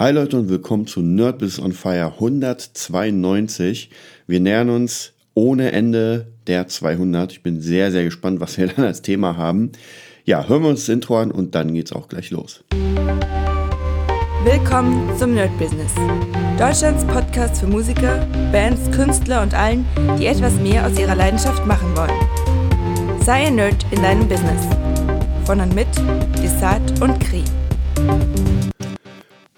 Hi Leute und willkommen zu Nerdbiz on Fire 192. Wir nähern uns ohne Ende der 200. Ich bin sehr, sehr gespannt, was wir dann als Thema haben. Ja, hören wir uns das Intro an und dann geht's auch gleich los. Willkommen zum Nerd Business. Deutschlands Podcast für Musiker, Bands, Künstler und allen, die etwas mehr aus ihrer Leidenschaft machen wollen. Sei ein Nerd in deinem Business. Von und mit Desart und Kri.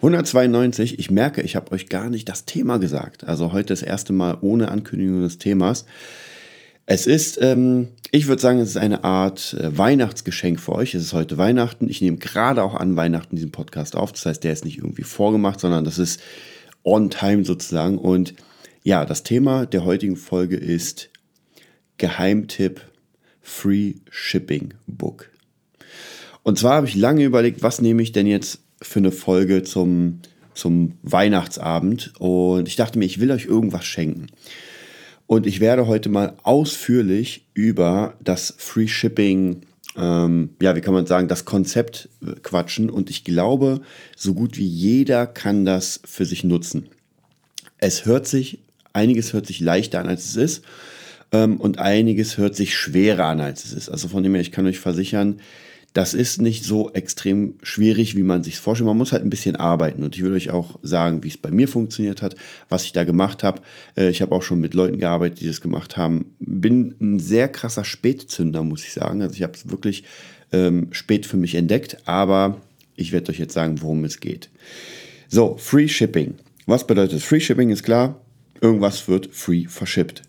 192, ich merke, ich habe euch gar nicht das Thema gesagt. Also heute das erste Mal ohne Ankündigung des Themas. Es ist, ähm, ich würde sagen, es ist eine Art äh, Weihnachtsgeschenk für euch. Es ist heute Weihnachten. Ich nehme gerade auch an Weihnachten diesen Podcast auf. Das heißt, der ist nicht irgendwie vorgemacht, sondern das ist on time sozusagen. Und ja, das Thema der heutigen Folge ist Geheimtipp Free Shipping Book. Und zwar habe ich lange überlegt, was nehme ich denn jetzt für eine Folge zum, zum Weihnachtsabend. Und ich dachte mir, ich will euch irgendwas schenken. Und ich werde heute mal ausführlich über das Free Shipping, ähm, ja, wie kann man sagen, das Konzept quatschen. Und ich glaube, so gut wie jeder kann das für sich nutzen. Es hört sich, einiges hört sich leichter an, als es ist. Ähm, und einiges hört sich schwerer an, als es ist. Also von dem her, ich kann euch versichern, das ist nicht so extrem schwierig, wie man sich vorstellt. Man muss halt ein bisschen arbeiten. Und ich will euch auch sagen, wie es bei mir funktioniert hat, was ich da gemacht habe. Äh, ich habe auch schon mit Leuten gearbeitet, die das gemacht haben. Bin ein sehr krasser Spätzünder, muss ich sagen. Also ich habe es wirklich ähm, spät für mich entdeckt, aber ich werde euch jetzt sagen, worum es geht. So, Free Shipping. Was bedeutet Free Shipping? Ist klar, irgendwas wird free verschippt.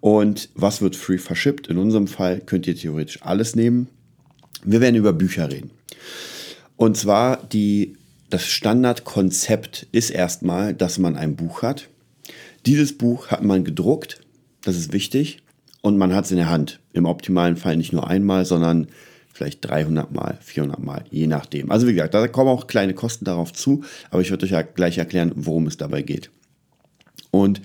Und was wird free verschippt? In unserem Fall könnt ihr theoretisch alles nehmen. Wir werden über Bücher reden. Und zwar die, das Standardkonzept ist erstmal, dass man ein Buch hat. Dieses Buch hat man gedruckt, das ist wichtig, und man hat es in der Hand. Im optimalen Fall nicht nur einmal, sondern vielleicht 300 Mal, 400 Mal, je nachdem. Also wie gesagt, da kommen auch kleine Kosten darauf zu, aber ich werde euch ja gleich erklären, worum es dabei geht. Und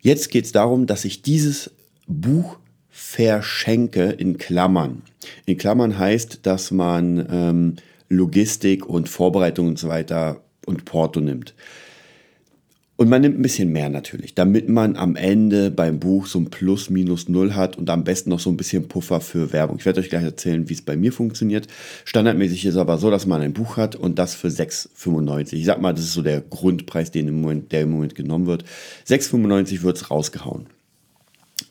jetzt geht es darum, dass ich dieses Buch verschenke in Klammern. In Klammern heißt, dass man ähm, Logistik und Vorbereitung und so weiter und Porto nimmt. Und man nimmt ein bisschen mehr natürlich, damit man am Ende beim Buch so ein Plus, Minus, Null hat und am besten noch so ein bisschen Puffer für Werbung. Ich werde euch gleich erzählen, wie es bei mir funktioniert. Standardmäßig ist es aber so, dass man ein Buch hat und das für 6,95. Ich sag mal, das ist so der Grundpreis, den im Moment, der im Moment genommen wird. 6,95 wird es rausgehauen.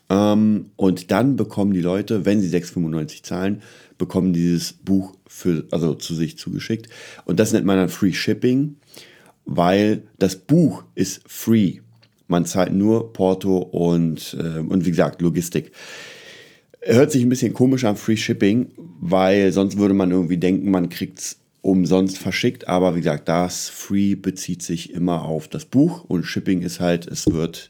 Ähm, und dann bekommen die Leute, wenn sie 6,95 zahlen, bekommen dieses Buch für, also zu sich zugeschickt. Und das nennt man dann Free Shipping, weil das Buch ist free. Man zahlt nur Porto und, äh, und wie gesagt, Logistik. Hört sich ein bisschen komisch an, Free Shipping, weil sonst würde man irgendwie denken, man kriegt es umsonst verschickt. Aber wie gesagt, das Free bezieht sich immer auf das Buch und Shipping ist halt, es wird,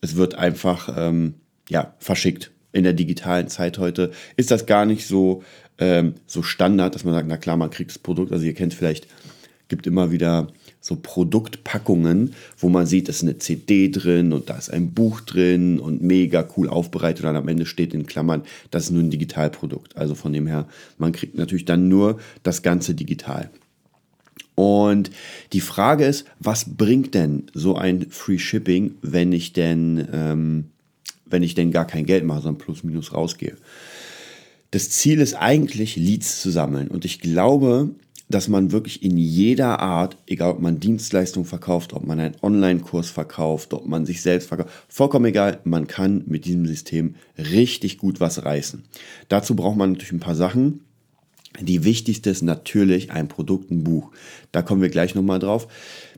es wird einfach ähm, ja, verschickt. In der digitalen Zeit heute ist das gar nicht so, ähm, so Standard, dass man sagt, na klar, man kriegt das Produkt. Also ihr kennt vielleicht, gibt immer wieder so Produktpackungen, wo man sieht, es ist eine CD drin und da ist ein Buch drin und mega cool aufbereitet und dann am Ende steht in Klammern, das ist nur ein Digitalprodukt. Also von dem her, man kriegt natürlich dann nur das Ganze digital. Und die Frage ist, was bringt denn so ein Free Shipping, wenn ich denn ähm, wenn ich denn gar kein Geld mache, sondern plus minus rausgehe. Das Ziel ist eigentlich, Leads zu sammeln. Und ich glaube, dass man wirklich in jeder Art, egal ob man Dienstleistungen verkauft, ob man einen Online-Kurs verkauft, ob man sich selbst verkauft, vollkommen egal, man kann mit diesem System richtig gut was reißen. Dazu braucht man natürlich ein paar Sachen. Die wichtigste ist natürlich ein Produkt, ein Buch. Da kommen wir gleich nochmal drauf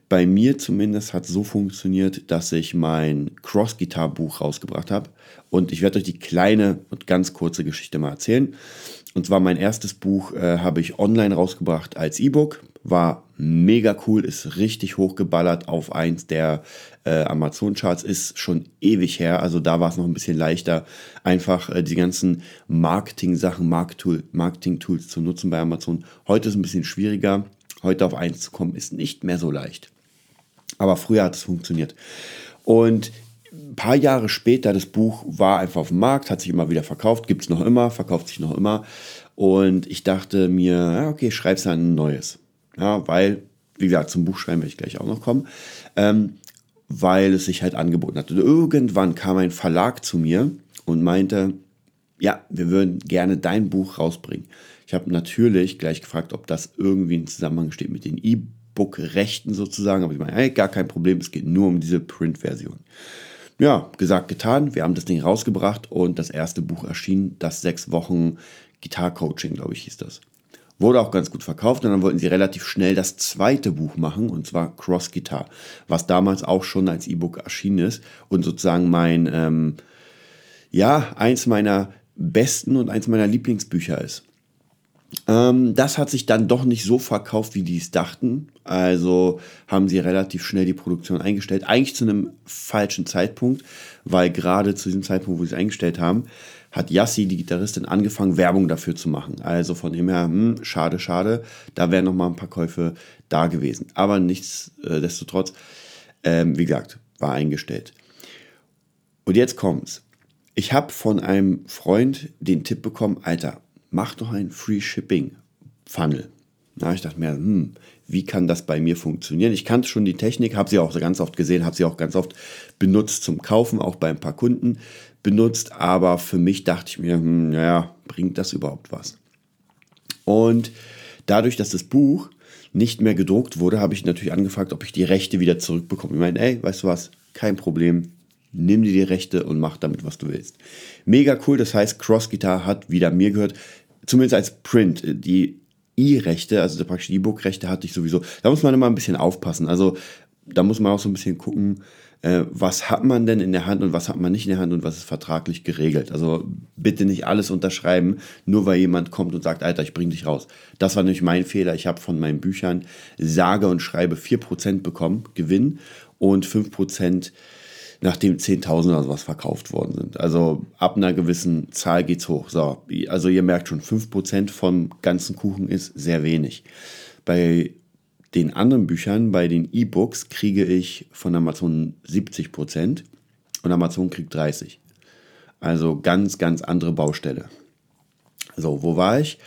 bei mir zumindest hat so funktioniert, dass ich mein Cross-Guitar-Buch rausgebracht habe. Und ich werde euch die kleine und ganz kurze Geschichte mal erzählen. Und zwar mein erstes Buch äh, habe ich online rausgebracht als E-Book. War mega cool, ist richtig hochgeballert auf eins der äh, Amazon-Charts, ist schon ewig her. Also da war es noch ein bisschen leichter, einfach äh, die ganzen Marketing-Sachen, Marketing-Tools zu nutzen bei Amazon. Heute ist es ein bisschen schwieriger. Heute auf eins zu kommen, ist nicht mehr so leicht. Aber früher hat es funktioniert. Und ein paar Jahre später, das Buch war einfach auf dem Markt, hat sich immer wieder verkauft, gibt es noch immer, verkauft sich noch immer. Und ich dachte mir, ja, okay, schreib's dann ein neues. Ja, weil wie gesagt, zum Buchschreiben werde ich gleich auch noch kommen, ähm, weil es sich halt angeboten hat. Und irgendwann kam ein Verlag zu mir und meinte, ja, wir würden gerne dein Buch rausbringen. Ich habe natürlich gleich gefragt, ob das irgendwie in Zusammenhang steht mit den E-Book-Rechten sozusagen. Aber ich meine, hey, gar kein Problem, es geht nur um diese Print-Version. Ja, gesagt, getan. Wir haben das Ding rausgebracht und das erste Buch erschien, das sechs Wochen Gitarre-Coaching, glaube ich, hieß das. Wurde auch ganz gut verkauft und dann wollten sie relativ schnell das zweite Buch machen und zwar Cross Guitar, was damals auch schon als E-Book erschienen ist und sozusagen mein, ähm, ja, eins meiner besten und eins meiner Lieblingsbücher ist. Ähm, das hat sich dann doch nicht so verkauft, wie die es dachten. Also haben sie relativ schnell die Produktion eingestellt. Eigentlich zu einem falschen Zeitpunkt, weil gerade zu diesem Zeitpunkt, wo sie es eingestellt haben, hat Yassi, die Gitarristin, angefangen, Werbung dafür zu machen. Also von dem her, hm, schade, schade, da wären noch mal ein paar Käufe da gewesen. Aber nichtsdestotrotz, ähm, wie gesagt, war eingestellt. Und jetzt kommt's. Ich habe von einem Freund den Tipp bekommen, Alter, mach doch ein Free Shipping Funnel. Na, ich dachte mir, hm, wie kann das bei mir funktionieren? Ich kannte schon die Technik, habe sie auch ganz oft gesehen, habe sie auch ganz oft benutzt zum Kaufen, auch bei ein paar Kunden benutzt, aber für mich dachte ich mir, hm, naja, bringt das überhaupt was? Und dadurch, dass das Buch nicht mehr gedruckt wurde, habe ich natürlich angefragt, ob ich die Rechte wieder zurückbekomme. Ich meine, ey, weißt du was, kein Problem, nimm dir die Rechte und mach damit, was du willst. Mega cool, das heißt, Cross Guitar hat wieder mir gehört, zumindest als Print. Die E-Rechte, also praktisch die E-Book-Rechte hatte ich sowieso. Da muss man immer ein bisschen aufpassen. Also da muss man auch so ein bisschen gucken, äh, was hat man denn in der Hand und was hat man nicht in der Hand und was ist vertraglich geregelt. Also bitte nicht alles unterschreiben, nur weil jemand kommt und sagt, Alter, ich bring dich raus. Das war nämlich mein Fehler. Ich habe von meinen Büchern sage und schreibe 4% bekommen, Gewinn und 5% nachdem 10.000 oder sowas verkauft worden sind. Also ab einer gewissen Zahl geht's hoch. So, also ihr merkt schon, 5% vom ganzen Kuchen ist sehr wenig. Bei den anderen Büchern, bei den E-Books, kriege ich von Amazon 70% und Amazon kriegt 30%. Also ganz, ganz andere Baustelle. So, wo war ich?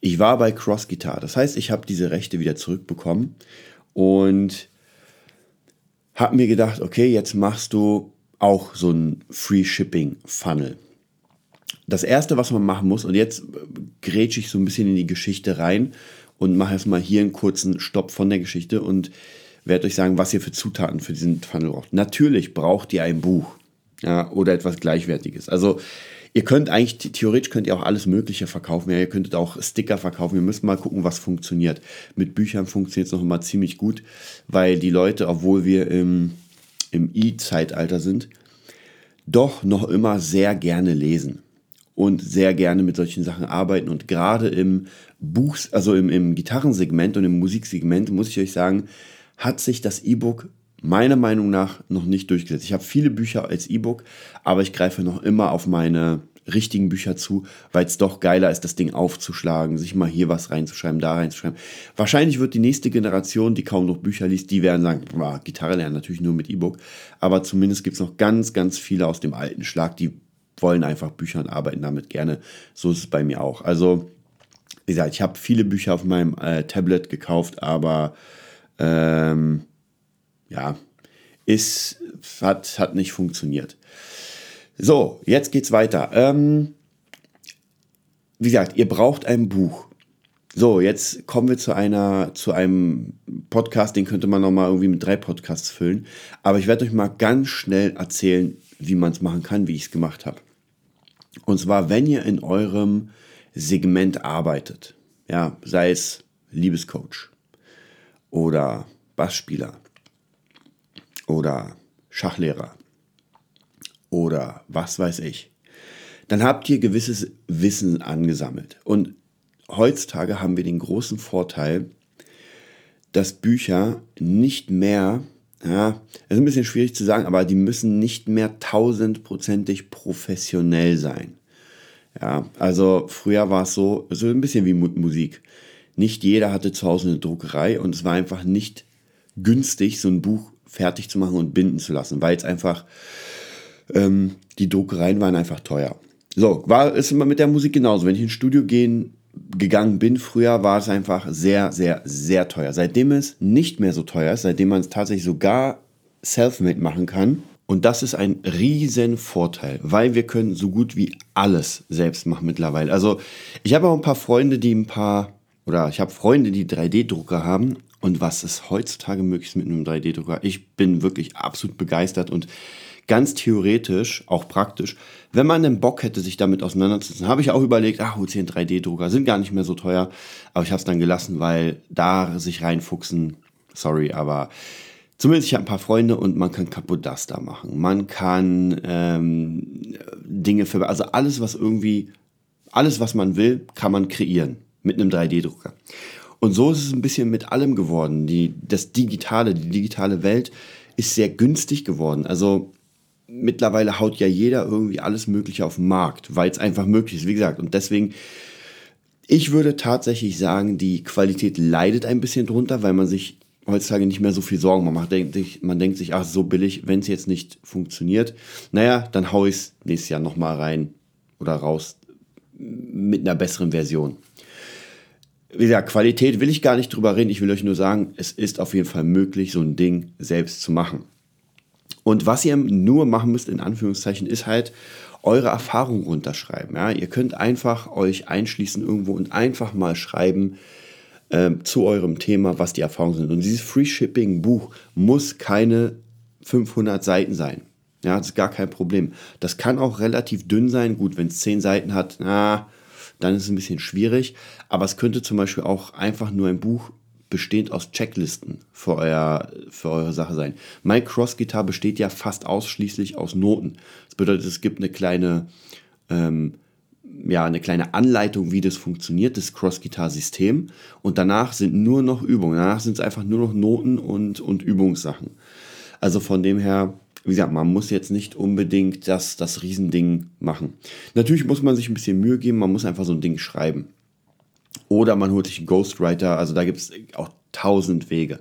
Ich war bei Cross Guitar. Das heißt, ich habe diese Rechte wieder zurückbekommen und habe mir gedacht, okay, jetzt machst du auch so ein Free Shipping Funnel. Das erste, was man machen muss, und jetzt grätsche ich so ein bisschen in die Geschichte rein und mache erstmal hier einen kurzen Stopp von der Geschichte und werde euch sagen, was ihr für Zutaten für diesen Funnel braucht. Natürlich braucht ihr ein Buch ja, oder etwas Gleichwertiges. Also Ihr könnt eigentlich, theoretisch könnt ihr auch alles Mögliche verkaufen. Ja, ihr könntet auch Sticker verkaufen. Wir müssen mal gucken, was funktioniert. Mit Büchern funktioniert es noch immer ziemlich gut, weil die Leute, obwohl wir im, im E-Zeitalter sind, doch noch immer sehr gerne lesen und sehr gerne mit solchen Sachen arbeiten. Und gerade im Buchs, also im, im Gitarrensegment und im Musiksegment, muss ich euch sagen, hat sich das E-Book meiner Meinung nach noch nicht durchgesetzt. Ich habe viele Bücher als E-Book, aber ich greife noch immer auf meine richtigen Bücher zu, weil es doch geiler ist, das Ding aufzuschlagen, sich mal hier was reinzuschreiben, da reinzuschreiben. Wahrscheinlich wird die nächste Generation, die kaum noch Bücher liest, die werden sagen, boah, Gitarre lernen natürlich nur mit E-Book, aber zumindest gibt es noch ganz, ganz viele aus dem alten Schlag, die wollen einfach Bücher und arbeiten damit gerne. So ist es bei mir auch. Also, wie gesagt, ich habe viele Bücher auf meinem äh, Tablet gekauft, aber ähm, ja, ist, hat, hat nicht funktioniert. So, jetzt geht's weiter. Ähm, wie gesagt, ihr braucht ein Buch. So, jetzt kommen wir zu einer, zu einem Podcast, den könnte man nochmal irgendwie mit drei Podcasts füllen. Aber ich werde euch mal ganz schnell erzählen, wie man es machen kann, wie ich es gemacht habe. Und zwar, wenn ihr in eurem Segment arbeitet, ja, sei es Liebescoach oder Bassspieler oder Schachlehrer oder was weiß ich, dann habt ihr gewisses Wissen angesammelt. Und heutzutage haben wir den großen Vorteil, dass Bücher nicht mehr, ja, das ist ein bisschen schwierig zu sagen, aber die müssen nicht mehr tausendprozentig professionell sein. Ja, also früher war es so, so ein bisschen wie Musik. Nicht jeder hatte zu Hause eine Druckerei und es war einfach nicht günstig, so ein Buch fertig zu machen und binden zu lassen, weil es einfach, ähm, die Druckereien waren einfach teuer. So, war es immer mit der Musik genauso. Wenn ich ins Studio gehen gegangen bin früher, war es einfach sehr, sehr, sehr teuer. Seitdem es nicht mehr so teuer ist, seitdem man es tatsächlich sogar self-made machen kann, und das ist ein riesen Vorteil, weil wir können so gut wie alles selbst machen mittlerweile. Also ich habe auch ein paar Freunde, die ein paar, oder ich habe Freunde, die 3D-Drucker haben. Und was ist heutzutage möglich mit einem 3D-Drucker? Ich bin wirklich absolut begeistert und ganz theoretisch, auch praktisch, wenn man den Bock hätte, sich damit auseinanderzusetzen, habe ich auch überlegt, ach, holst hier einen 3D-Drucker, sind gar nicht mehr so teuer, aber ich habe es dann gelassen, weil da sich reinfuchsen, sorry, aber zumindest ich habe ein paar Freunde und man kann da machen. Man kann ähm, Dinge für, also alles, was irgendwie, alles, was man will, kann man kreieren mit einem 3D-Drucker. Und so ist es ein bisschen mit allem geworden. Die, das Digitale, die digitale Welt ist sehr günstig geworden. Also mittlerweile haut ja jeder irgendwie alles Mögliche auf den Markt, weil es einfach möglich ist, wie gesagt. Und deswegen, ich würde tatsächlich sagen, die Qualität leidet ein bisschen drunter, weil man sich heutzutage nicht mehr so viel Sorgen macht. Man denkt sich, ach, so billig, wenn es jetzt nicht funktioniert, naja, dann hau ich es nächstes Jahr nochmal rein oder raus mit einer besseren Version. Wie gesagt, Qualität will ich gar nicht drüber reden. Ich will euch nur sagen, es ist auf jeden Fall möglich, so ein Ding selbst zu machen. Und was ihr nur machen müsst, in Anführungszeichen, ist halt eure Erfahrung runterschreiben. Ja? Ihr könnt einfach euch einschließen irgendwo und einfach mal schreiben äh, zu eurem Thema, was die Erfahrungen sind. Und dieses Free Shipping Buch muss keine 500 Seiten sein. Ja, das ist gar kein Problem. Das kann auch relativ dünn sein. Gut, wenn es 10 Seiten hat, na, dann ist es ein bisschen schwierig. Aber es könnte zum Beispiel auch einfach nur ein Buch bestehend aus Checklisten für, euer, für eure Sache sein. My Cross Guitar besteht ja fast ausschließlich aus Noten. Das bedeutet, es gibt eine kleine, ähm, ja, eine kleine Anleitung, wie das funktioniert, das Cross-Guitar-System. Und danach sind nur noch Übungen. Danach sind es einfach nur noch Noten und, und Übungssachen. Also von dem her, wie gesagt, man muss jetzt nicht unbedingt das, das Riesending machen. Natürlich muss man sich ein bisschen Mühe geben, man muss einfach so ein Ding schreiben. Oder man holt sich einen Ghostwriter. Also da gibt es auch tausend Wege.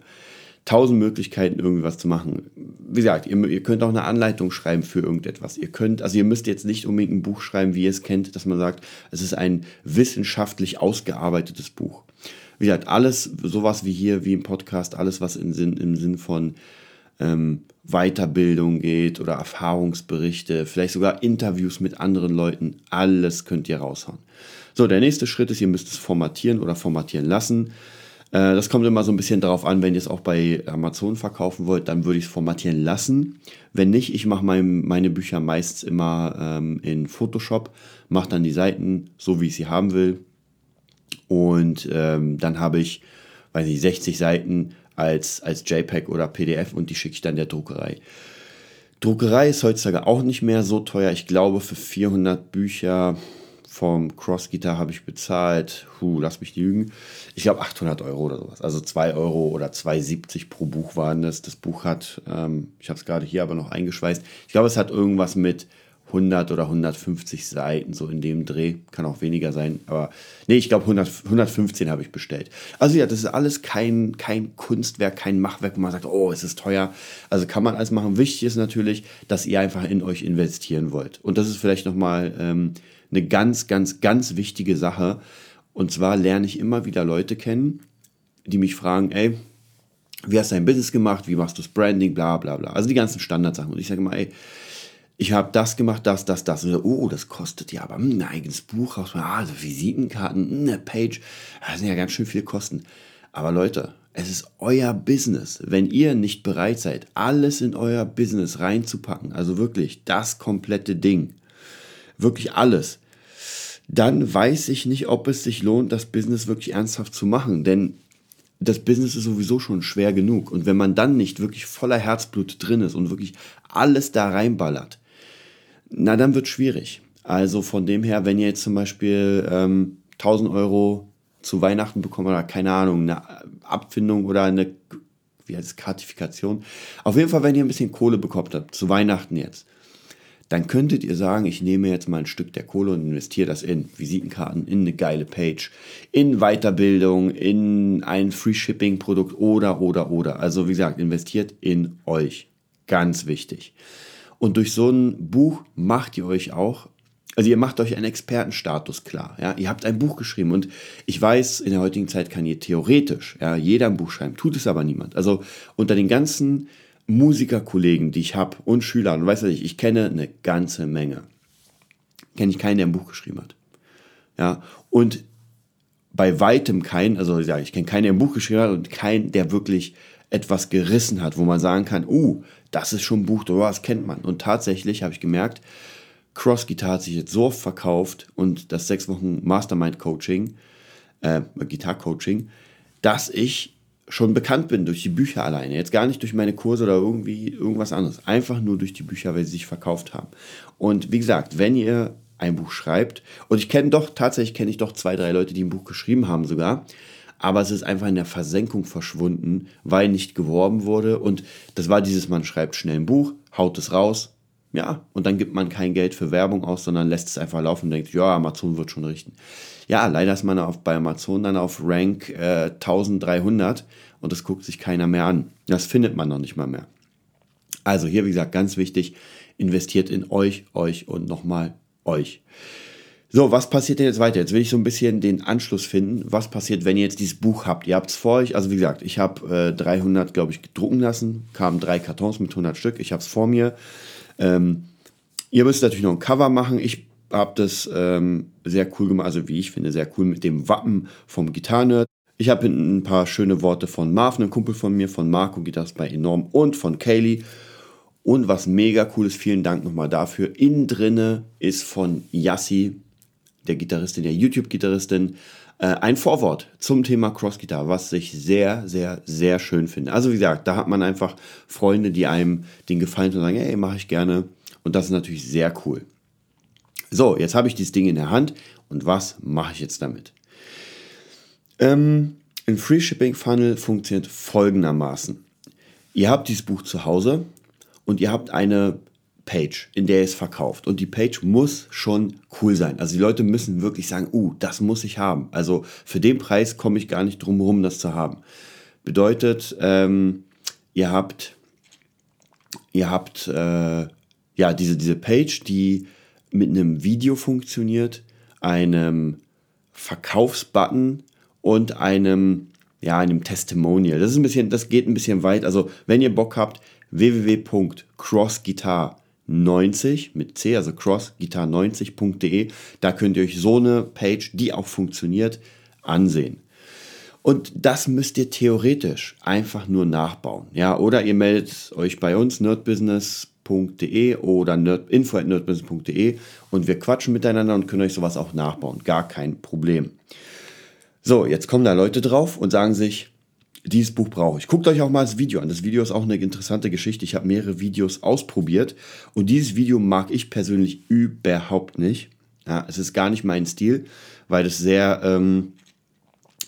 Tausend Möglichkeiten, irgendwie was zu machen. Wie gesagt, ihr, ihr, könnt auch eine Anleitung schreiben für irgendetwas. Ihr könnt, also ihr müsst jetzt nicht unbedingt ein Buch schreiben, wie ihr es kennt, dass man sagt, es ist ein wissenschaftlich ausgearbeitetes Buch. Wie gesagt, alles, sowas wie hier, wie im Podcast, alles, was im Sinn, im Sinn von ähm, Weiterbildung geht oder Erfahrungsberichte, vielleicht sogar Interviews mit anderen Leuten, alles könnt ihr raushauen. So, der nächste Schritt ist, ihr müsst es formatieren oder formatieren lassen. Äh, das kommt immer so ein bisschen darauf an, wenn ihr es auch bei Amazon verkaufen wollt, dann würde ich es formatieren lassen. Wenn nicht, ich mache mein, meine Bücher meist immer ähm, in Photoshop, mache dann die Seiten so, wie ich sie haben will. Und ähm, dann habe ich, weiß ich, 60 Seiten als, als JPEG oder PDF und die schicke ich dann der Druckerei. Druckerei ist heutzutage auch nicht mehr so teuer. Ich glaube, für 400 Bücher vom Cross Guitar habe ich bezahlt, hu, lass mich lügen, ich glaube 800 Euro oder sowas. Also 2 Euro oder 2,70 pro Buch waren das. Das Buch hat, ähm, ich habe es gerade hier aber noch eingeschweißt, ich glaube, es hat irgendwas mit 100 oder 150 Seiten, so in dem Dreh. Kann auch weniger sein, aber nee, ich glaube 115 habe ich bestellt. Also ja, das ist alles kein, kein Kunstwerk, kein Machwerk, wo man sagt, oh, es ist teuer. Also kann man alles machen. Wichtig ist natürlich, dass ihr einfach in euch investieren wollt. Und das ist vielleicht nochmal ähm, eine ganz, ganz, ganz wichtige Sache. Und zwar lerne ich immer wieder Leute kennen, die mich fragen, ey, wie hast du dein Business gemacht, wie machst du das Branding, bla bla bla. Also die ganzen Standardsachen. Und ich sage immer, ey, ich habe das gemacht, das, das, das. So, oh, das kostet ja aber ein eigenes Buch raus, ah, also Visitenkarten, eine Page, das sind ja ganz schön viele Kosten. Aber Leute, es ist euer Business. Wenn ihr nicht bereit seid, alles in euer Business reinzupacken, also wirklich das komplette Ding, wirklich alles, dann weiß ich nicht, ob es sich lohnt, das Business wirklich ernsthaft zu machen. Denn das Business ist sowieso schon schwer genug. Und wenn man dann nicht wirklich voller Herzblut drin ist und wirklich alles da reinballert, na, dann wird schwierig. Also von dem her, wenn ihr jetzt zum Beispiel ähm, 1000 Euro zu Weihnachten bekommt oder keine Ahnung, eine Abfindung oder eine, wie heißt es, Kartifikation. Auf jeden Fall, wenn ihr ein bisschen Kohle bekommt habt, zu Weihnachten jetzt, dann könntet ihr sagen, ich nehme jetzt mal ein Stück der Kohle und investiere das in Visitenkarten, in eine geile Page, in Weiterbildung, in ein Free Shipping Produkt oder, oder, oder. Also wie gesagt, investiert in euch. Ganz wichtig. Und durch so ein Buch macht ihr euch auch Also ihr macht euch einen Expertenstatus klar. Ja? Ihr habt ein Buch geschrieben und ich weiß, in der heutigen Zeit kann ihr theoretisch ja, jeder ein Buch schreiben, tut es aber niemand. Also unter den ganzen Musikerkollegen, die ich habe und Schülern, weißt du, ich, ich kenne eine ganze Menge. Kenne ich keinen, der ein Buch geschrieben hat. Ja, und bei weitem keinen, also ja, ich kenne keinen, der ein Buch geschrieben hat und keinen, der wirklich etwas gerissen hat, wo man sagen kann, uh, das ist schon ein Buch, das kennt man. Und tatsächlich habe ich gemerkt, Cross Guitar hat sich jetzt so oft verkauft und das sechs Wochen Mastermind Coaching, äh, Gitar Coaching, dass ich schon bekannt bin durch die Bücher alleine. Jetzt gar nicht durch meine Kurse oder irgendwie irgendwas anderes. Einfach nur durch die Bücher, weil sie sich verkauft haben. Und wie gesagt, wenn ihr ein Buch schreibt, und ich kenne doch, tatsächlich kenne ich doch zwei, drei Leute, die ein Buch geschrieben haben sogar, aber es ist einfach in der Versenkung verschwunden, weil nicht geworben wurde. Und das war dieses, man schreibt schnell ein Buch, haut es raus, ja, und dann gibt man kein Geld für Werbung aus, sondern lässt es einfach laufen und denkt, ja, Amazon wird schon richten. Ja, leider ist man auf, bei Amazon dann auf Rank äh, 1300 und das guckt sich keiner mehr an. Das findet man noch nicht mal mehr. Also hier, wie gesagt, ganz wichtig, investiert in euch, euch und nochmal euch. So, was passiert denn jetzt weiter? Jetzt will ich so ein bisschen den Anschluss finden. Was passiert, wenn ihr jetzt dieses Buch habt? Ihr habt es vor euch. Also wie gesagt, ich habe äh, 300, glaube ich, gedrucken lassen. Kamen drei Kartons mit 100 Stück. Ich habe es vor mir. Ähm, ihr müsst natürlich noch ein Cover machen. Ich habe das ähm, sehr cool gemacht, also wie ich finde, sehr cool mit dem Wappen vom Gitarrenerd. Ich habe ein paar schöne Worte von Marv, einem Kumpel von mir, von Marco Gitarres bei Enorm und von Kaylee. Und was mega cool ist, vielen Dank nochmal dafür. Innen drinne ist von Yassi, der Gitarristin, der YouTube-Gitarristin, äh, ein Vorwort zum Thema Cross-Gitarre, was ich sehr, sehr, sehr schön finde. Also wie gesagt, da hat man einfach Freunde, die einem den gefallen und sagen, hey, mache ich gerne. Und das ist natürlich sehr cool. So, jetzt habe ich dieses Ding in der Hand und was mache ich jetzt damit? Ähm, ein Free Shipping Funnel funktioniert folgendermaßen. Ihr habt dieses Buch zu Hause und ihr habt eine Page, in der es verkauft. Und die Page muss schon cool sein. Also die Leute müssen wirklich sagen, uh, das muss ich haben. Also für den Preis komme ich gar nicht drum herum, das zu haben. Bedeutet, ähm, ihr habt, ihr habt äh, ja diese, diese Page, die mit einem Video funktioniert, einem Verkaufsbutton und einem ja, einem Testimonial. Das ist ein bisschen, das geht ein bisschen weit. Also, wenn ihr Bock habt, www.crossguitar.com 90 mit C, also crossguitar90.de. Da könnt ihr euch so eine Page, die auch funktioniert, ansehen. Und das müsst ihr theoretisch einfach nur nachbauen. Ja, oder ihr meldet euch bei uns nerdbusiness.de oder nerd, info.nerdbusiness.de und wir quatschen miteinander und können euch sowas auch nachbauen. Gar kein Problem. So, jetzt kommen da Leute drauf und sagen sich, dieses Buch brauche ich. Guckt euch auch mal das Video an. Das Video ist auch eine interessante Geschichte. Ich habe mehrere Videos ausprobiert und dieses Video mag ich persönlich überhaupt nicht. Ja, es ist gar nicht mein Stil, weil es sehr, ähm,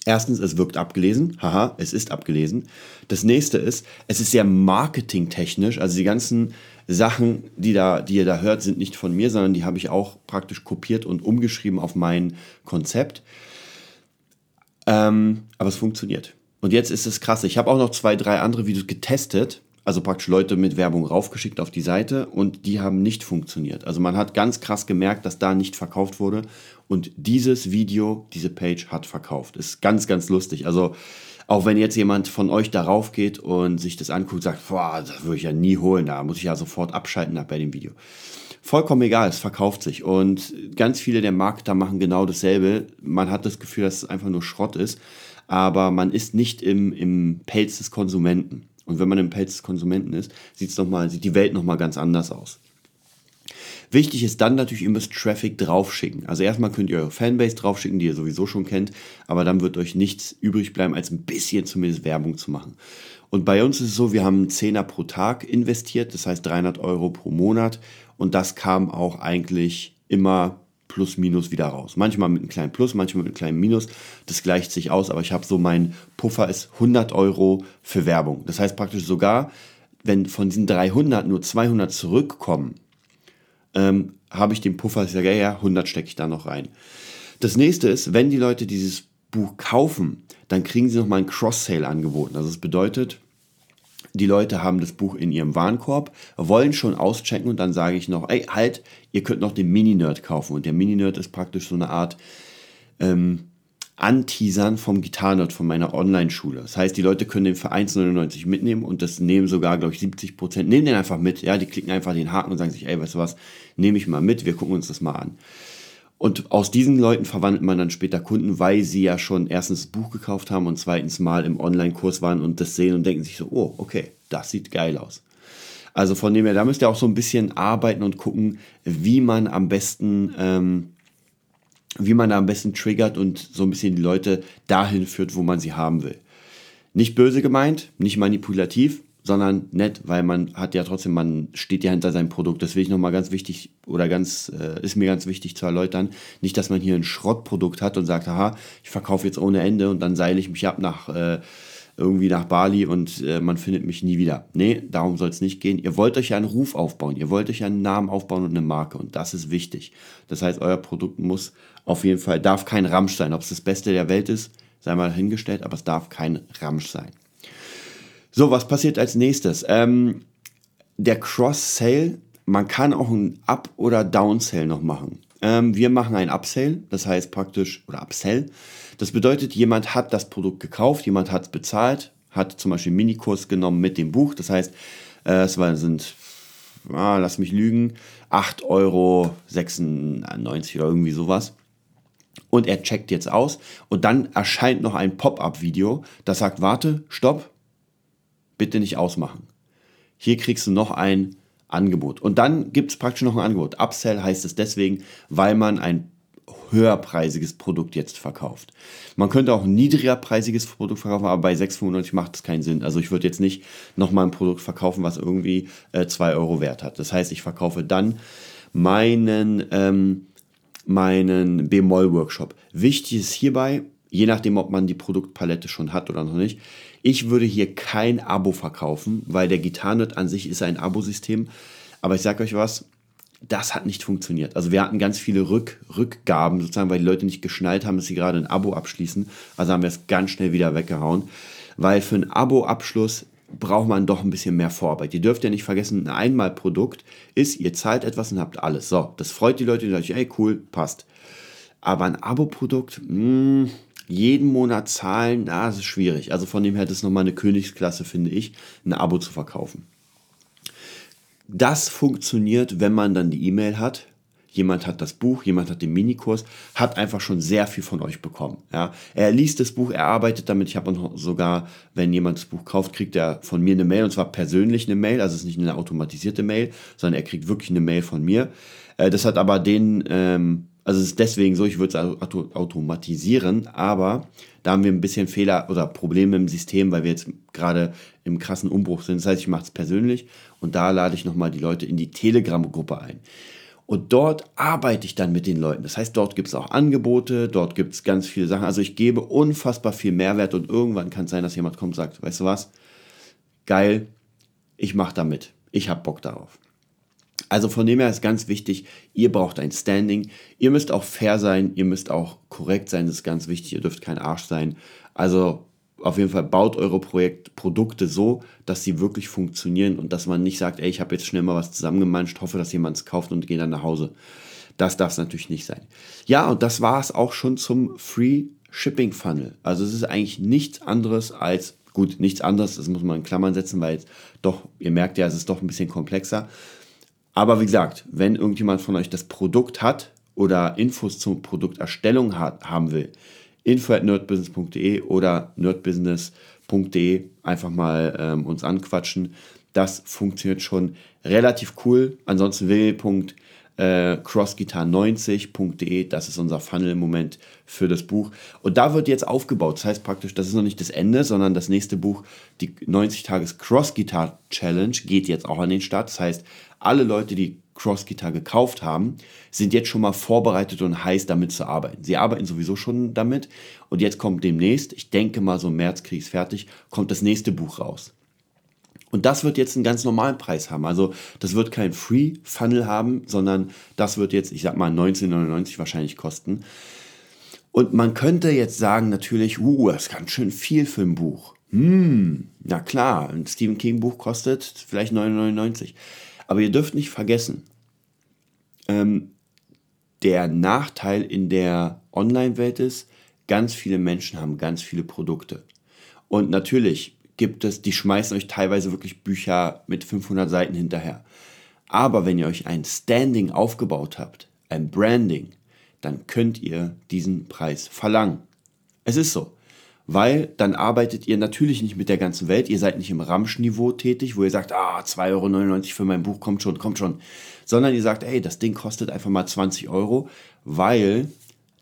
erstens, es wirkt abgelesen. Haha, es ist abgelesen. Das nächste ist, es ist sehr marketingtechnisch. Also die ganzen Sachen, die, da, die ihr da hört, sind nicht von mir, sondern die habe ich auch praktisch kopiert und umgeschrieben auf mein Konzept. Ähm, aber es funktioniert. Und jetzt ist es krass. Ich habe auch noch zwei, drei andere Videos getestet, also praktisch Leute mit Werbung raufgeschickt auf die Seite und die haben nicht funktioniert. Also man hat ganz krass gemerkt, dass da nicht verkauft wurde und dieses Video, diese Page hat verkauft. Ist ganz, ganz lustig. Also auch wenn jetzt jemand von euch darauf geht und sich das anguckt, sagt, boah, das würde ich ja nie holen, da muss ich ja sofort abschalten bei dem Video. Vollkommen egal, es verkauft sich. Und ganz viele der Marketer machen genau dasselbe. Man hat das Gefühl, dass es einfach nur Schrott ist aber man ist nicht im, im Pelz des Konsumenten. Und wenn man im Pelz des Konsumenten ist, sieht's noch mal, sieht die Welt nochmal ganz anders aus. Wichtig ist dann natürlich, ihr müsst Traffic draufschicken. Also erstmal könnt ihr eure Fanbase draufschicken, die ihr sowieso schon kennt, aber dann wird euch nichts übrig bleiben, als ein bisschen zumindest Werbung zu machen. Und bei uns ist es so, wir haben einen Zehner pro Tag investiert, das heißt 300 Euro pro Monat und das kam auch eigentlich immer plus minus wieder raus. Manchmal mit einem kleinen Plus, manchmal mit einem kleinen Minus. Das gleicht sich aus, aber ich habe so mein Puffer ist 100 Euro für Werbung. Das heißt praktisch sogar, wenn von diesen 300 nur 200 zurückkommen, ähm, habe ich den Puffer, ich sage, ja, ja, 100 stecke ich da noch rein. Das nächste ist, wenn die Leute dieses Buch kaufen, dann kriegen sie nochmal ein Cross-Sale angeboten. Also das bedeutet, die Leute haben das Buch in ihrem Warenkorb, wollen schon auschecken und dann sage ich noch, ey, halt, ihr könnt noch den Mini-Nerd kaufen. Und der Mini-Nerd ist praktisch so eine Art ähm, Anteasern vom Gitarrenort von meiner Online-Schule. Das heißt, die Leute können den für 1,99 mitnehmen und das nehmen sogar, glaube ich, 70 Prozent, nehmen den einfach mit. Ja, die klicken einfach den Haken und sagen sich, ey, weißt du was, nehme ich mal mit, wir gucken uns das mal an. Und aus diesen Leuten verwandelt man dann später Kunden, weil sie ja schon erstens das Buch gekauft haben und zweitens mal im Online-Kurs waren und das sehen und denken sich so, oh, okay, das sieht geil aus. Also von dem her, da müsst ihr auch so ein bisschen arbeiten und gucken, wie man am besten ähm, wie man da am besten triggert und so ein bisschen die Leute dahin führt, wo man sie haben will. Nicht böse gemeint, nicht manipulativ, sondern nett, weil man hat ja trotzdem, man steht ja hinter seinem Produkt. Das will ich nochmal ganz wichtig oder ganz, äh, ist mir ganz wichtig zu erläutern. Nicht, dass man hier ein Schrottprodukt hat und sagt, aha, ich verkaufe jetzt ohne Ende und dann seile ich mich ab nach äh, irgendwie nach Bali und äh, man findet mich nie wieder. Nee, darum soll es nicht gehen. Ihr wollt euch ja einen Ruf aufbauen, ihr wollt euch einen Namen aufbauen und eine Marke und das ist wichtig. Das heißt, euer Produkt muss auf jeden Fall, darf kein Ramsch sein. Ob es das Beste der Welt ist, sei mal hingestellt, aber es darf kein Ramsch sein. So, was passiert als nächstes? Ähm, der Cross-Sale, man kann auch ein Up- oder Down-Sale noch machen. Ähm, wir machen ein Upsale, das heißt praktisch, oder Upsell. Das bedeutet, jemand hat das Produkt gekauft, jemand hat es bezahlt, hat zum Beispiel einen Minikurs genommen mit dem Buch. Das heißt, äh, es sind, ah, lass mich lügen, 8,96 Euro oder irgendwie sowas. Und er checkt jetzt aus und dann erscheint noch ein Pop-up-Video, das sagt, warte, stopp, bitte nicht ausmachen. Hier kriegst du noch ein Angebot. Und dann gibt es praktisch noch ein Angebot. Upsell heißt es deswegen, weil man ein höherpreisiges Produkt jetzt verkauft. Man könnte auch ein niedrigerpreisiges Produkt verkaufen, aber bei 6,95 macht es keinen Sinn. Also ich würde jetzt nicht nochmal ein Produkt verkaufen, was irgendwie äh, 2 Euro wert hat. Das heißt, ich verkaufe dann meinen, ähm, meinen B-Moll-Workshop. Wichtig ist hierbei, je nachdem, ob man die Produktpalette schon hat oder noch nicht, ich würde hier kein Abo verkaufen, weil der Gitarrennet an sich ist ein Abo-System. Aber ich sage euch was, das hat nicht funktioniert. Also wir hatten ganz viele Rück, Rückgaben, sozusagen, weil die Leute nicht geschnallt haben, dass sie gerade ein Abo abschließen. Also haben wir es ganz schnell wieder weggehauen. Weil für einen Abo-Abschluss braucht man doch ein bisschen mehr Vorarbeit. Ihr dürft ja nicht vergessen, ein Einmalprodukt ist, ihr zahlt etwas und habt alles. So, das freut die Leute, die sagen, ey, cool, passt. Aber ein Abo-Produkt, hm, jeden Monat zahlen, das ist schwierig. Also von dem her, ist nochmal eine Königsklasse, finde ich, ein Abo zu verkaufen. Das funktioniert, wenn man dann die E-Mail hat. Jemand hat das Buch, jemand hat den Minikurs, hat einfach schon sehr viel von euch bekommen. Ja. Er liest das Buch, er arbeitet damit. Ich habe sogar, wenn jemand das Buch kauft, kriegt er von mir eine Mail und zwar persönlich eine Mail. Also es ist nicht eine automatisierte Mail, sondern er kriegt wirklich eine Mail von mir. Äh, das hat aber den, ähm, also es ist deswegen so, ich würde es automatisieren, aber da haben wir ein bisschen Fehler oder Probleme im System, weil wir jetzt gerade im krassen Umbruch sind. Das heißt, ich mache es persönlich und da lade ich nochmal die Leute in die Telegram-Gruppe ein. Und dort arbeite ich dann mit den Leuten. Das heißt, dort gibt es auch Angebote, dort gibt es ganz viele Sachen. Also ich gebe unfassbar viel Mehrwert und irgendwann kann es sein, dass jemand kommt und sagt, weißt du was, geil, ich mache da mit. Ich habe Bock darauf. Also von dem her ist ganz wichtig, ihr braucht ein Standing. Ihr müsst auch fair sein, ihr müsst auch korrekt sein, das ist ganz wichtig. Ihr dürft kein Arsch sein. Also auf jeden Fall baut eure Projekt, Produkte so, dass sie wirklich funktionieren und dass man nicht sagt, ey, ich habe jetzt schnell mal was zusammengemanscht, hoffe, dass jemand es kauft und geht dann nach Hause. Das darf es natürlich nicht sein. Ja, und das war es auch schon zum Free Shipping Funnel. Also es ist eigentlich nichts anderes als, gut, nichts anderes, das muss man in Klammern setzen, weil doch, ihr merkt ja, es ist doch ein bisschen komplexer. Aber wie gesagt, wenn irgendjemand von euch das Produkt hat oder Infos zur Produkterstellung hat, haben will, info at nerdbusiness.de oder nerdbusiness.de einfach mal ähm, uns anquatschen. Das funktioniert schon relativ cool. Ansonsten www äh, crossguitar90.de, das ist unser Funnel im Moment für das Buch. Und da wird jetzt aufgebaut. Das heißt praktisch, das ist noch nicht das Ende, sondern das nächste Buch, die 90 Tages Cross Guitar Challenge, geht jetzt auch an den Start. Das heißt, alle Leute, die Cross Guitar gekauft haben, sind jetzt schon mal vorbereitet und heiß damit zu arbeiten. Sie arbeiten sowieso schon damit und jetzt kommt demnächst, ich denke mal so im März kriege ich es fertig, kommt das nächste Buch raus. Und das wird jetzt einen ganz normalen Preis haben. Also das wird kein Free Funnel haben, sondern das wird jetzt, ich sag mal, 19,99 wahrscheinlich kosten. Und man könnte jetzt sagen, natürlich, uh, das ist ganz schön viel für ein Buch. Hm, na klar, ein Stephen King Buch kostet vielleicht 9,99. Aber ihr dürft nicht vergessen, ähm, der Nachteil in der Online-Welt ist, ganz viele Menschen haben ganz viele Produkte. Und natürlich gibt es, die schmeißen euch teilweise wirklich Bücher mit 500 Seiten hinterher. Aber wenn ihr euch ein Standing aufgebaut habt, ein Branding, dann könnt ihr diesen Preis verlangen. Es ist so. Weil dann arbeitet ihr natürlich nicht mit der ganzen Welt. Ihr seid nicht im Ramschniveau tätig, wo ihr sagt, ah, 2,99 Euro für mein Buch, kommt schon, kommt schon sondern ihr sagt, ey, das Ding kostet einfach mal 20 Euro, weil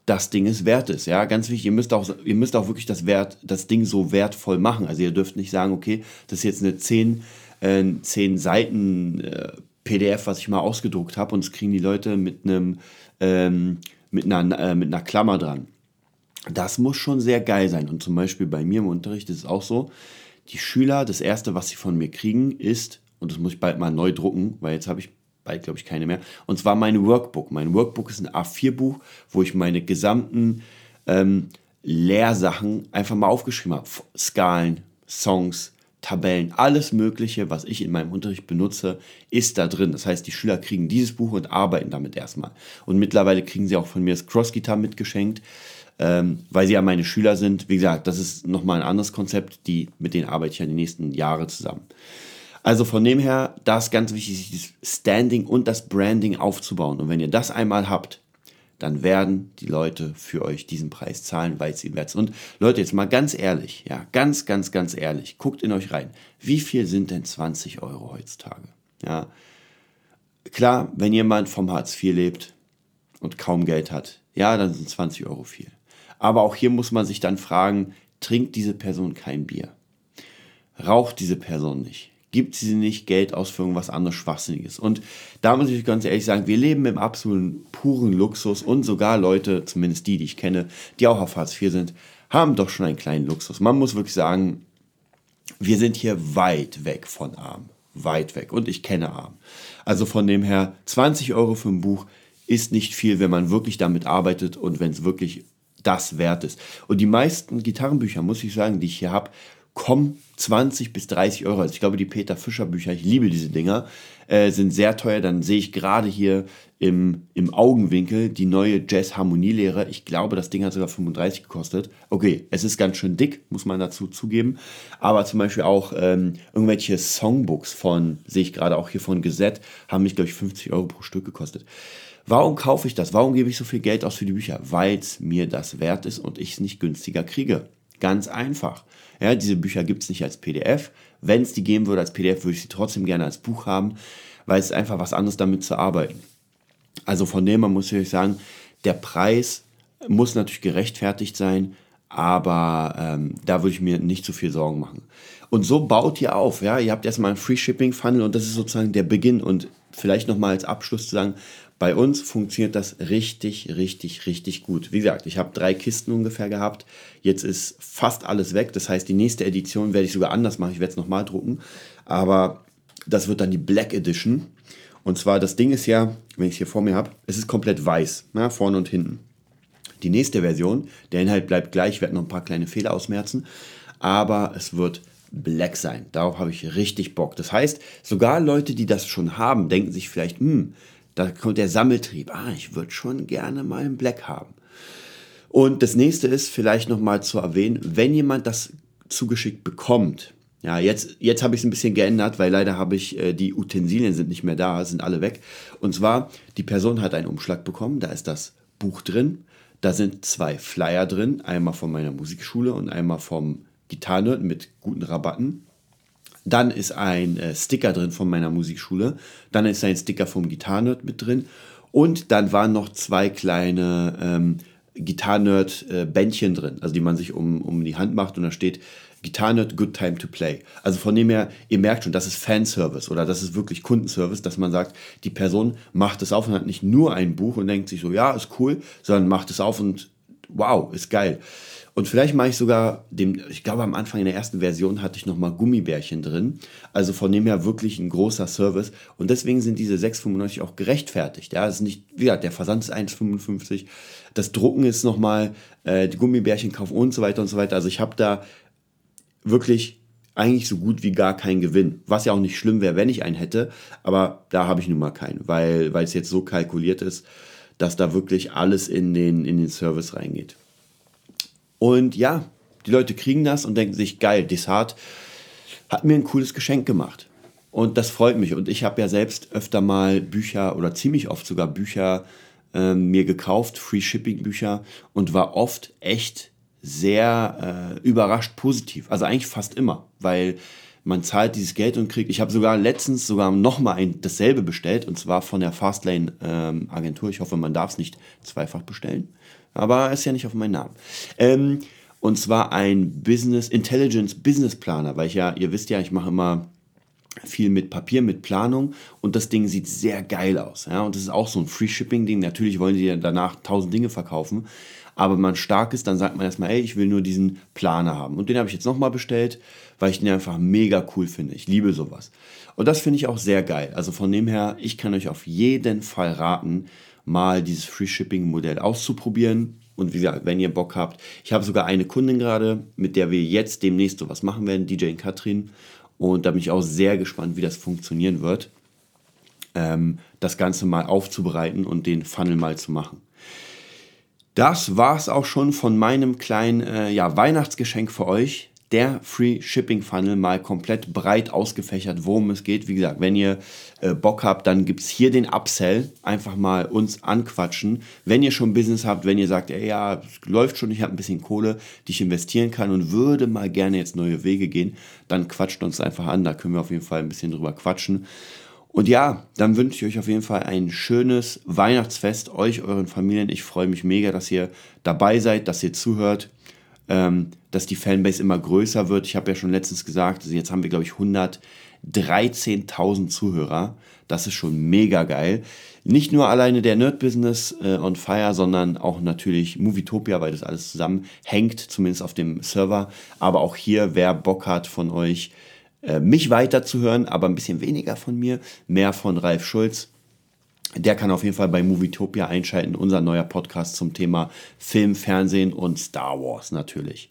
das Ding es wert ist. Ja, ganz wichtig, ihr müsst auch, ihr müsst auch wirklich das, Wert, das Ding so wertvoll machen. Also ihr dürft nicht sagen, okay, das ist jetzt eine 10, äh, 10 Seiten äh, PDF, was ich mal ausgedruckt habe und das kriegen die Leute mit einem ähm, mit, einer, äh, mit einer Klammer dran. Das muss schon sehr geil sein. Und zum Beispiel bei mir im Unterricht ist es auch so, die Schüler, das erste, was sie von mir kriegen, ist, und das muss ich bald mal neu drucken, weil jetzt habe ich bald glaube ich keine mehr. Und zwar mein Workbook. Mein Workbook ist ein A4-Buch, wo ich meine gesamten ähm, Lehrsachen einfach mal aufgeschrieben habe. Skalen, Songs, Tabellen, alles Mögliche, was ich in meinem Unterricht benutze, ist da drin. Das heißt, die Schüler kriegen dieses Buch und arbeiten damit erstmal. Und mittlerweile kriegen sie auch von mir das Cross-Guitar mitgeschenkt, ähm, weil sie ja meine Schüler sind. Wie gesagt, das ist nochmal ein anderes Konzept, die, mit denen arbeite ich ja die nächsten Jahre zusammen. Also von dem her, das ist ganz wichtig, das Standing und das Branding aufzubauen. Und wenn ihr das einmal habt, dann werden die Leute für euch diesen Preis zahlen, weil es ihnen wert ist. Und Leute, jetzt mal ganz ehrlich, ja, ganz, ganz, ganz ehrlich, guckt in euch rein. Wie viel sind denn 20 Euro heutzutage? Ja, klar, wenn jemand vom Hartz IV lebt und kaum Geld hat, ja, dann sind 20 Euro viel. Aber auch hier muss man sich dann fragen, trinkt diese Person kein Bier? Raucht diese Person nicht? Gibt sie nicht Geld aus für irgendwas anderes Schwachsinniges. Und da muss ich ganz ehrlich sagen, wir leben im absoluten puren Luxus und sogar Leute, zumindest die, die ich kenne, die auch auf Hartz IV sind, haben doch schon einen kleinen Luxus. Man muss wirklich sagen, wir sind hier weit weg von arm. Weit weg. Und ich kenne arm. Also von dem her, 20 Euro für ein Buch ist nicht viel, wenn man wirklich damit arbeitet und wenn es wirklich das wert ist. Und die meisten Gitarrenbücher, muss ich sagen, die ich hier habe, kommen 20 bis 30 Euro. Also ich glaube, die Peter Fischer Bücher, ich liebe diese Dinger, äh, sind sehr teuer. Dann sehe ich gerade hier im, im Augenwinkel die neue Jazz-Harmonielehre. Ich glaube, das Ding hat sogar 35 gekostet. Okay, es ist ganz schön dick, muss man dazu zugeben. Aber zum Beispiel auch ähm, irgendwelche Songbooks von, sehe ich gerade auch hier von Geset, haben mich, glaube ich, 50 Euro pro Stück gekostet. Warum kaufe ich das? Warum gebe ich so viel Geld aus für die Bücher? Weil es mir das wert ist und ich es nicht günstiger kriege. Ganz einfach. Ja, diese Bücher gibt es nicht als PDF. Wenn es die geben würde als PDF, würde ich sie trotzdem gerne als Buch haben, weil es ist einfach was anderes damit zu arbeiten. Also von dem her muss ich sagen, der Preis muss natürlich gerechtfertigt sein, aber ähm, da würde ich mir nicht zu viel Sorgen machen. Und so baut ihr auf, ja. Ihr habt erstmal einen Free Shipping Funnel und das ist sozusagen der Beginn. Und vielleicht nochmal als Abschluss zu sagen, bei uns funktioniert das richtig, richtig, richtig gut. Wie gesagt, ich habe drei Kisten ungefähr gehabt. Jetzt ist fast alles weg. Das heißt, die nächste Edition werde ich sogar anders machen. Ich werde es nochmal drucken. Aber das wird dann die Black Edition. Und zwar, das Ding ist ja, wenn ich es hier vor mir habe, es ist komplett weiß, na, vorne und hinten. Die nächste Version, der Inhalt bleibt gleich, ich werde noch ein paar kleine Fehler ausmerzen, aber es wird Black sein. Darauf habe ich richtig Bock. Das heißt, sogar Leute, die das schon haben, denken sich vielleicht, hm, da kommt der Sammeltrieb. Ah, ich würde schon gerne mal einen Black haben. Und das nächste ist vielleicht nochmal zu erwähnen, wenn jemand das zugeschickt bekommt, ja, jetzt, jetzt habe ich es ein bisschen geändert, weil leider habe ich, äh, die Utensilien sind nicht mehr da, sind alle weg. Und zwar, die Person hat einen Umschlag bekommen, da ist das Buch drin, da sind zwei Flyer drin, einmal von meiner Musikschule und einmal vom Gitarrenhirt mit guten Rabatten. Dann ist ein äh, Sticker drin von meiner Musikschule. Dann ist ein Sticker vom Gitarrenerd mit drin. Und dann waren noch zwei kleine ähm, Gitarrenerd-Bändchen äh, drin, also die man sich um, um die Hand macht und da steht Gitarrenerd, good time to play. Also von dem her, ihr merkt schon, das ist Fanservice oder das ist wirklich Kundenservice, dass man sagt, die Person macht es auf und hat nicht nur ein Buch und denkt sich so, ja, ist cool, sondern macht es auf und wow, ist geil. Und vielleicht mache ich sogar dem, ich glaube am Anfang in der ersten Version hatte ich nochmal Gummibärchen drin. Also von dem her wirklich ein großer Service. Und deswegen sind diese 6,95 auch gerechtfertigt. Ja, es ist nicht, wie gesagt, der Versand ist 1,55. Das Drucken ist nochmal, äh, die Gummibärchen kaufen und so weiter und so weiter. Also ich habe da wirklich eigentlich so gut wie gar keinen Gewinn. Was ja auch nicht schlimm wäre, wenn ich einen hätte, aber da habe ich nun mal keinen, weil, weil es jetzt so kalkuliert ist, dass da wirklich alles in den, in den Service reingeht. Und ja, die Leute kriegen das und denken sich, geil, Desart hat mir ein cooles Geschenk gemacht. Und das freut mich. Und ich habe ja selbst öfter mal Bücher oder ziemlich oft sogar Bücher äh, mir gekauft, Free Shipping Bücher, und war oft echt sehr äh, überrascht positiv. Also eigentlich fast immer, weil man zahlt dieses Geld und kriegt. Ich habe sogar letztens sogar nochmal dasselbe bestellt und zwar von der Fastlane ähm, Agentur. Ich hoffe, man darf es nicht zweifach bestellen, aber ist ja nicht auf meinen Namen. Ähm, und zwar ein Business Intelligence Business Planer, weil ich ja, ihr wisst ja, ich mache immer viel mit Papier, mit Planung und das Ding sieht sehr geil aus. Ja? Und das ist auch so ein Free Shipping Ding. Natürlich wollen sie ja danach tausend Dinge verkaufen, aber wenn man stark ist, dann sagt man erstmal, ey, ich will nur diesen Planer haben. Und den habe ich jetzt nochmal bestellt, weil ich den einfach mega cool finde. Ich liebe sowas. Und das finde ich auch sehr geil. Also von dem her, ich kann euch auf jeden Fall raten, mal dieses Free Shipping Modell auszuprobieren. Und wie gesagt, wenn ihr Bock habt, ich habe sogar eine Kundin gerade, mit der wir jetzt demnächst sowas machen werden, DJ und Katrin. Und da bin ich auch sehr gespannt, wie das funktionieren wird, ähm, das Ganze mal aufzubereiten und den Funnel mal zu machen. Das war es auch schon von meinem kleinen äh, ja, Weihnachtsgeschenk für euch. Der Free Shipping Funnel mal komplett breit ausgefächert, worum es geht. Wie gesagt, wenn ihr äh, Bock habt, dann gibt es hier den Upsell. Einfach mal uns anquatschen. Wenn ihr schon Business habt, wenn ihr sagt, ey, ja, es läuft schon, ich habe ein bisschen Kohle, die ich investieren kann und würde mal gerne jetzt neue Wege gehen, dann quatscht uns einfach an. Da können wir auf jeden Fall ein bisschen drüber quatschen. Und ja, dann wünsche ich euch auf jeden Fall ein schönes Weihnachtsfest, euch, euren Familien. Ich freue mich mega, dass ihr dabei seid, dass ihr zuhört, ähm, dass die Fanbase immer größer wird. Ich habe ja schon letztens gesagt, also jetzt haben wir, glaube ich, 113.000 Zuhörer. Das ist schon mega geil. Nicht nur alleine der Nerd Business äh, on Fire, sondern auch natürlich Movietopia, weil das alles zusammenhängt, zumindest auf dem Server. Aber auch hier, wer Bock hat von euch, äh, mich weiterzuhören, aber ein bisschen weniger von mir, mehr von Ralf Schulz. Der kann auf jeden Fall bei Movietopia einschalten, unser neuer Podcast zum Thema Film, Fernsehen und Star Wars natürlich.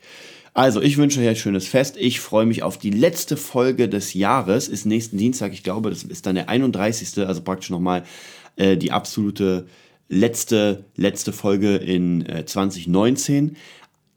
Also, ich wünsche euch ein schönes Fest. Ich freue mich auf die letzte Folge des Jahres. Ist nächsten Dienstag, ich glaube, das ist dann der 31. Also praktisch nochmal äh, die absolute letzte, letzte Folge in äh, 2019.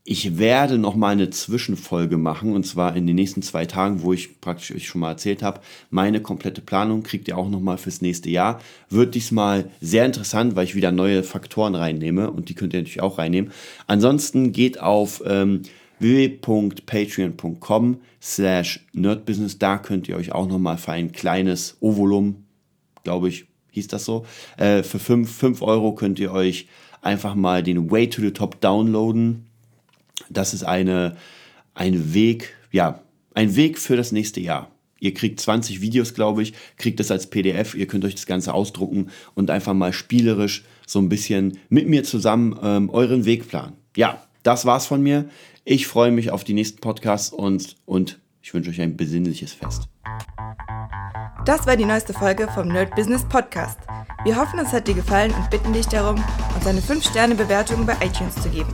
Ich werde noch mal eine Zwischenfolge machen und zwar in den nächsten zwei Tagen, wo ich praktisch euch schon mal erzählt habe. Meine komplette Planung kriegt ihr auch noch mal fürs nächste Jahr. Wird diesmal sehr interessant, weil ich wieder neue Faktoren reinnehme und die könnt ihr natürlich auch reinnehmen. Ansonsten geht auf ähm, www.patreon.com slash nerdbusiness. Da könnt ihr euch auch noch mal für ein kleines Ovolum, glaube ich, hieß das so, äh, für 5, 5 Euro könnt ihr euch einfach mal den Way to the Top downloaden das ist eine, ein Weg, ja, ein Weg für das nächste Jahr. Ihr kriegt 20 Videos, glaube ich, kriegt das als PDF. Ihr könnt euch das Ganze ausdrucken und einfach mal spielerisch so ein bisschen mit mir zusammen ähm, euren Weg planen. Ja, das war's von mir. Ich freue mich auf die nächsten Podcasts und, und ich wünsche euch ein besinnliches Fest. Das war die neueste Folge vom Nerd Business Podcast. Wir hoffen, es hat dir gefallen und bitten dich darum, uns eine 5-Sterne-Bewertung bei iTunes zu geben.